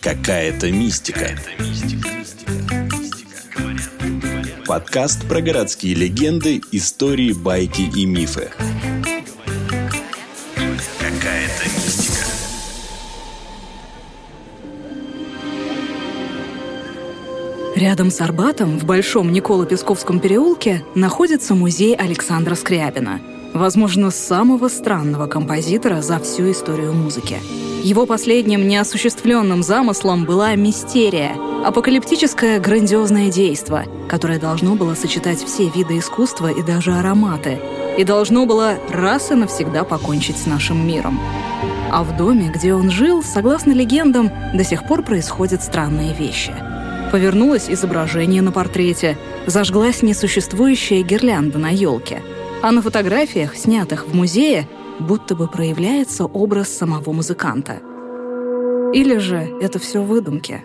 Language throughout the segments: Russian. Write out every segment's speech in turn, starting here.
Какая-то мистика. Подкаст про городские легенды, истории, байки и мифы. Какая-то мистика. Рядом с Арбатом, в Большом Николо-Песковском переулке, находится музей Александра Скрябина. Возможно, самого странного композитора за всю историю музыки. Его последним неосуществленным замыслом была мистерия — апокалиптическое грандиозное действо, которое должно было сочетать все виды искусства и даже ароматы, и должно было раз и навсегда покончить с нашим миром. А в доме, где он жил, согласно легендам, до сих пор происходят странные вещи. Повернулось изображение на портрете, зажглась несуществующая гирлянда на елке — а на фотографиях, снятых в музее, будто бы проявляется образ самого музыканта. Или же это все выдумки?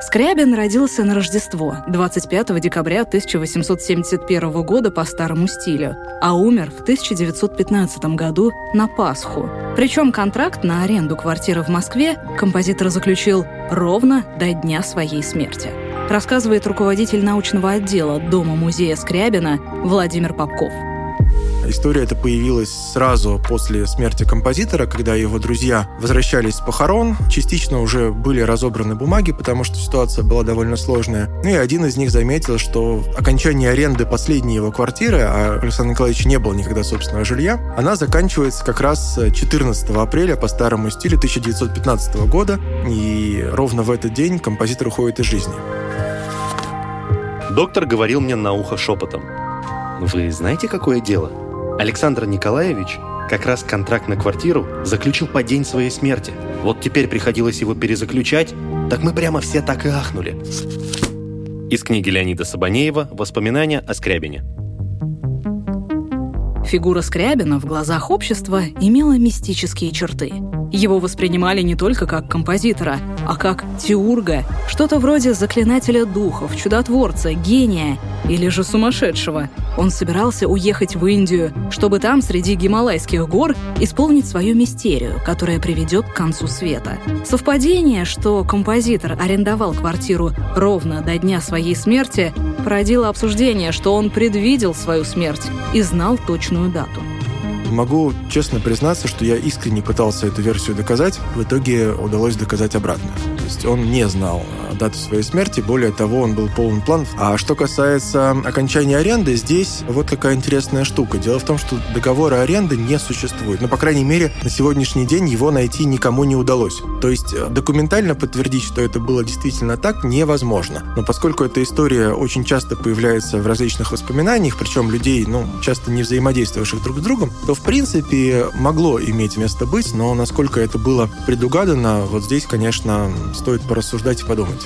Скрябин родился на Рождество 25 декабря 1871 года по старому стилю, а умер в 1915 году на Пасху. Причем контракт на аренду квартиры в Москве композитор заключил ровно до дня своей смерти рассказывает руководитель научного отдела Дома-музея Скрябина Владимир Попков. История эта появилась сразу после смерти композитора, когда его друзья возвращались с похорон. Частично уже были разобраны бумаги, потому что ситуация была довольно сложная. Ну и один из них заметил, что окончание аренды последней его квартиры, а Александр Николаевич не было никогда собственного жилья, она заканчивается как раз 14 апреля по старому стилю 1915 года. И ровно в этот день композитор уходит из жизни. Доктор говорил мне на ухо шепотом. «Вы знаете, какое дело? Александр Николаевич как раз контракт на квартиру заключил по день своей смерти. Вот теперь приходилось его перезаключать, так мы прямо все так и ахнули». Из книги Леонида Сабанеева «Воспоминания о Скрябине». Фигура Скрябина в глазах общества имела мистические черты – его воспринимали не только как композитора, а как теурга, что-то вроде заклинателя духов, чудотворца, гения или же сумасшедшего. Он собирался уехать в Индию, чтобы там, среди гималайских гор, исполнить свою мистерию, которая приведет к концу света. Совпадение, что композитор арендовал квартиру ровно до дня своей смерти, породило обсуждение, что он предвидел свою смерть и знал точную дату. Могу честно признаться, что я искренне пытался эту версию доказать. В итоге удалось доказать обратное. То есть он не знал дату своей смерти, более того, он был полон планов. А что касается окончания аренды, здесь вот какая интересная штука. Дело в том, что договора аренды не существует. Но, ну, по крайней мере, на сегодняшний день его найти никому не удалось. То есть э, документально подтвердить, что это было действительно так, невозможно. Но поскольку эта история очень часто появляется в различных воспоминаниях, причем людей, ну, часто не взаимодействующих друг с другом, то, в принципе, могло иметь место быть, но насколько это было предугадано, вот здесь, конечно, стоит порассуждать и подумать.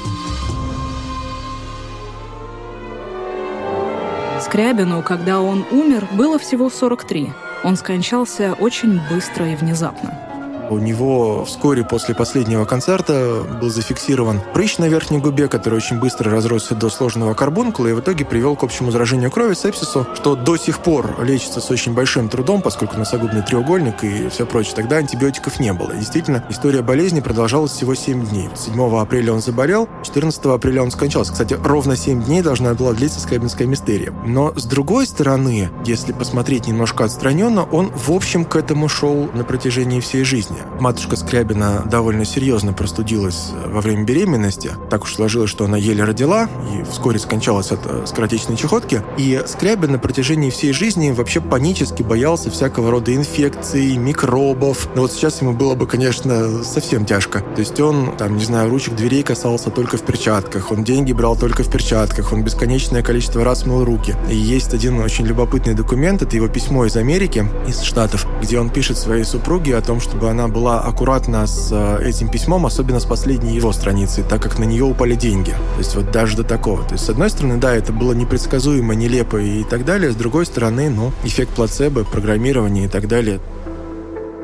Скрябину, когда он умер, было всего 43. Он скончался очень быстро и внезапно. У него вскоре после последнего концерта был зафиксирован прыщ на верхней губе, который очень быстро разросся до сложного карбункула и в итоге привел к общему заражению крови, сепсису, что до сих пор лечится с очень большим трудом, поскольку носогубный треугольник и все прочее. Тогда антибиотиков не было. действительно, история болезни продолжалась всего 7 дней. 7 апреля он заболел, 14 апреля он скончался. Кстати, ровно 7 дней должна была длиться скрябинская мистерия. Но с другой стороны, если посмотреть немножко отстраненно, он в общем к этому шел на протяжении всей жизни жизни. Матушка Скрябина довольно серьезно простудилась во время беременности. Так уж сложилось, что она еле родила и вскоре скончалась от э, скоротечной чехотки. И Скрябин на протяжении всей жизни вообще панически боялся всякого рода инфекций, микробов. Но вот сейчас ему было бы, конечно, совсем тяжко. То есть он, там, не знаю, ручек дверей касался только в перчатках, он деньги брал только в перчатках, он бесконечное количество раз мыл руки. И есть один очень любопытный документ, это его письмо из Америки, из Штатов, где он пишет своей супруге о том, чтобы она была аккуратна с э, этим письмом, особенно с последней его страницы, так как на нее упали деньги. То есть вот даже до такого. То есть с одной стороны, да, это было непредсказуемо, нелепо и так далее. С другой стороны, ну, эффект плацебо, программирование и так далее.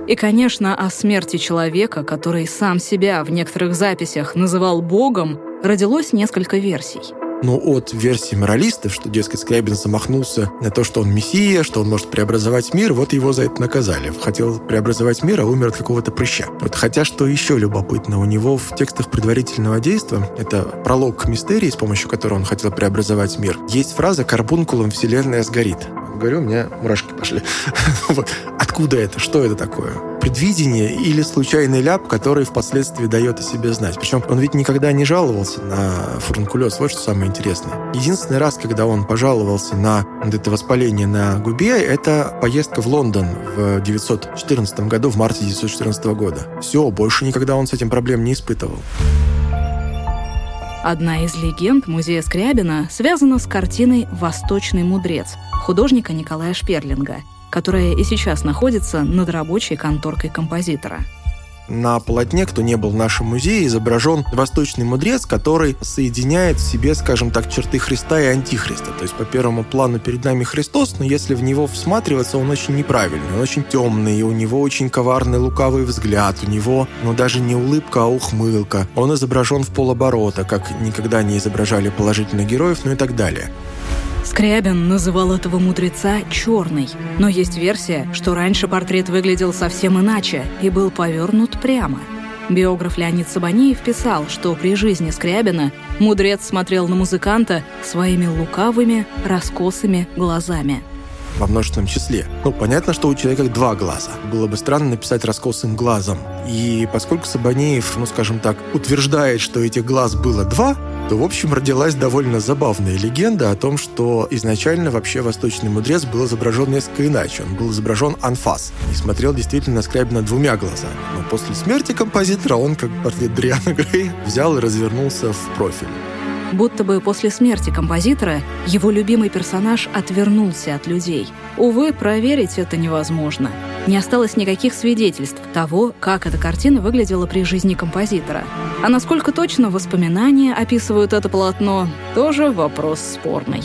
И, конечно, о смерти человека, который сам себя в некоторых записях называл Богом, родилось несколько версий. Ну, от версии моралистов, что, дескать, Скрябин замахнулся на то, что он мессия, что он может преобразовать мир, вот его за это наказали. Хотел преобразовать мир, а умер от какого-то прыща. Вот хотя, что еще любопытно, у него в текстах предварительного действия, это пролог к мистерии, с помощью которого он хотел преобразовать мир, есть фраза «карбункулом вселенная сгорит» говорю, у меня мурашки пошли. Откуда это? Что это такое? Предвидение или случайный ляп, который впоследствии дает о себе знать. Причем он ведь никогда не жаловался на фурункулез. Вот что самое интересное. Единственный раз, когда он пожаловался на это воспаление на губе, это поездка в Лондон в 914 году, в марте 914 года. Все, больше никогда он с этим проблем не испытывал. Одна из легенд музея Скрябина связана с картиной «Восточный мудрец» художника Николая Шперлинга, которая и сейчас находится над рабочей конторкой композитора. На полотне, кто не был в нашем музее, изображен восточный мудрец, который соединяет в себе, скажем так, черты Христа и Антихриста. То есть по первому плану перед нами Христос, но если в него всматриваться, он очень неправильный, он очень темный, у него очень коварный лукавый взгляд, у него, ну, даже не улыбка, а ухмылка. Он изображен в полоборота, как никогда не изображали положительных героев, ну и так далее. Скрябин называл этого мудреца «черный», но есть версия, что раньше портрет выглядел совсем иначе и был повернут прямо. Биограф Леонид Сабанеев писал, что при жизни Скрябина мудрец смотрел на музыканта своими лукавыми, раскосыми глазами – во множественном числе. Ну, понятно, что у человека два глаза. Было бы странно написать раскосым глазом. И поскольку Сабанеев, ну, скажем так, утверждает, что этих глаз было два, то, в общем, родилась довольно забавная легенда о том, что изначально вообще восточный мудрец был изображен несколько иначе. Он был изображен анфас и смотрел действительно на Скрябина двумя глазами. Но после смерти композитора он, как портрет Дриана Грея, взял и развернулся в профиль. Будто бы после смерти композитора его любимый персонаж отвернулся от людей. Увы, проверить это невозможно. Не осталось никаких свидетельств того, как эта картина выглядела при жизни композитора. А насколько точно воспоминания описывают это полотно, тоже вопрос спорный.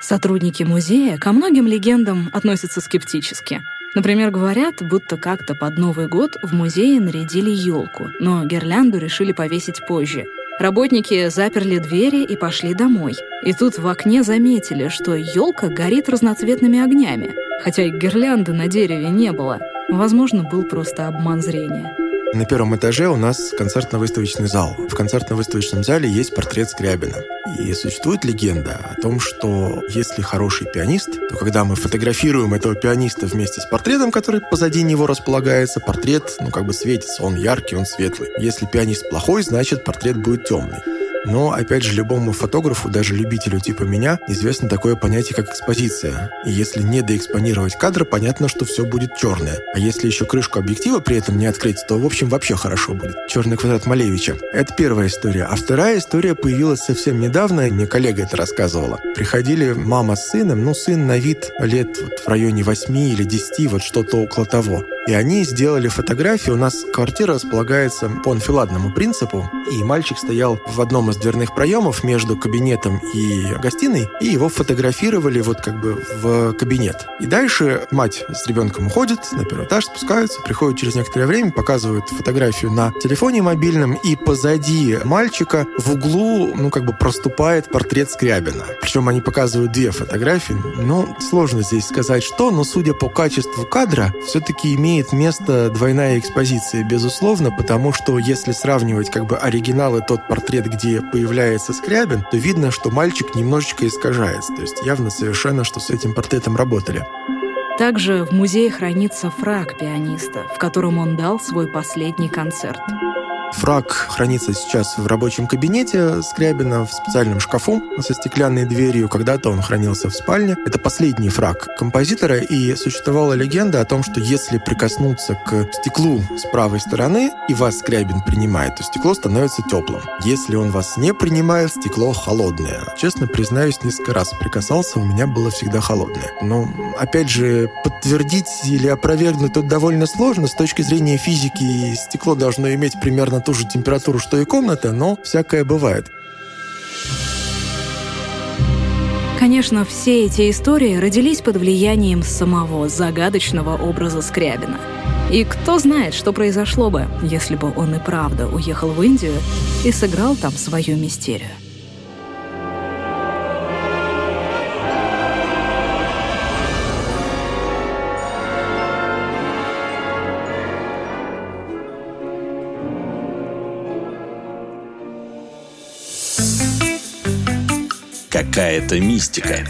Сотрудники музея ко многим легендам относятся скептически. Например, говорят, будто как-то под Новый год в музее нарядили елку, но гирлянду решили повесить позже. Работники заперли двери и пошли домой. И тут в окне заметили, что елка горит разноцветными огнями, хотя и гирлянды на дереве не было. Возможно, был просто обман зрения. На первом этаже у нас концертно-выставочный зал. В концертно-выставочном зале есть портрет Скрябина. И существует легенда о том, что если хороший пианист, то когда мы фотографируем этого пианиста вместе с портретом, который позади него располагается, портрет, ну, как бы светится, он яркий, он светлый. Если пианист плохой, значит, портрет будет темный. Но, опять же, любому фотографу, даже любителю типа меня, известно такое понятие, как экспозиция. И если не доэкспонировать кадр, понятно, что все будет черное. А если еще крышку объектива при этом не открыть, то, в общем, вообще хорошо будет. Черный квадрат Малевича. Это первая история. А вторая история появилась совсем недавно, мне коллега это рассказывала. Приходили мама с сыном, ну, сын на вид лет вот в районе 8 или 10, вот что-то около того. И они сделали фотографии. У нас квартира располагается по анфиладному принципу, и мальчик стоял в одном из дверных проемов между кабинетом и гостиной, и его фотографировали вот как бы в кабинет. И дальше мать с ребенком уходит на первый этаж, спускаются, приходят через некоторое время, показывают фотографию на телефоне мобильном, и позади мальчика в углу, ну, как бы проступает портрет Скрябина. Причем они показывают две фотографии. Ну, сложно здесь сказать что, но судя по качеству кадра, все-таки имеет место двойная экспозиция, безусловно, потому что если сравнивать как бы оригинал и тот портрет, где появляется Скрябин, то видно, что мальчик немножечко искажается. То есть явно совершенно, что с этим портретом работали. Также в музее хранится фраг пианиста, в котором он дал свой последний концерт. Фраг хранится сейчас в рабочем кабинете Скрябина в специальном шкафу со стеклянной дверью. Когда-то он хранился в спальне. Это последний фраг композитора, и существовала легенда о том, что если прикоснуться к стеклу с правой стороны, и вас Скрябин принимает, то стекло становится теплым. Если он вас не принимает, стекло холодное. Честно признаюсь, несколько раз прикасался, у меня было всегда холодное. Но, опять же, подтвердить или опровергнуть тут довольно сложно. С точки зрения физики стекло должно иметь примерно ту же температуру, что и комната, но всякое бывает. Конечно, все эти истории родились под влиянием самого загадочного образа Скрябина. И кто знает, что произошло бы, если бы он и правда уехал в Индию и сыграл там свою мистерию. Какая-то мистика.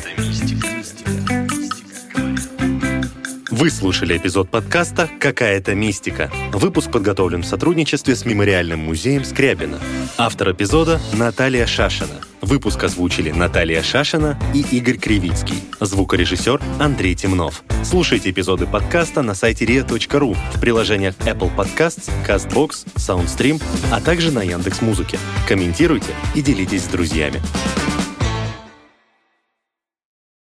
Вы слушали эпизод подкаста «Какая-то мистика». Выпуск подготовлен в сотрудничестве с Мемориальным музеем Скрябина. Автор эпизода – Наталья Шашина. Выпуск озвучили Наталья Шашина и Игорь Кривицкий. Звукорежиссер Андрей Темнов. Слушайте эпизоды подкаста на сайте ria.ru, в приложениях Apple Podcasts, CastBox, SoundStream, а также на Яндекс.Музыке. Комментируйте и делитесь с друзьями.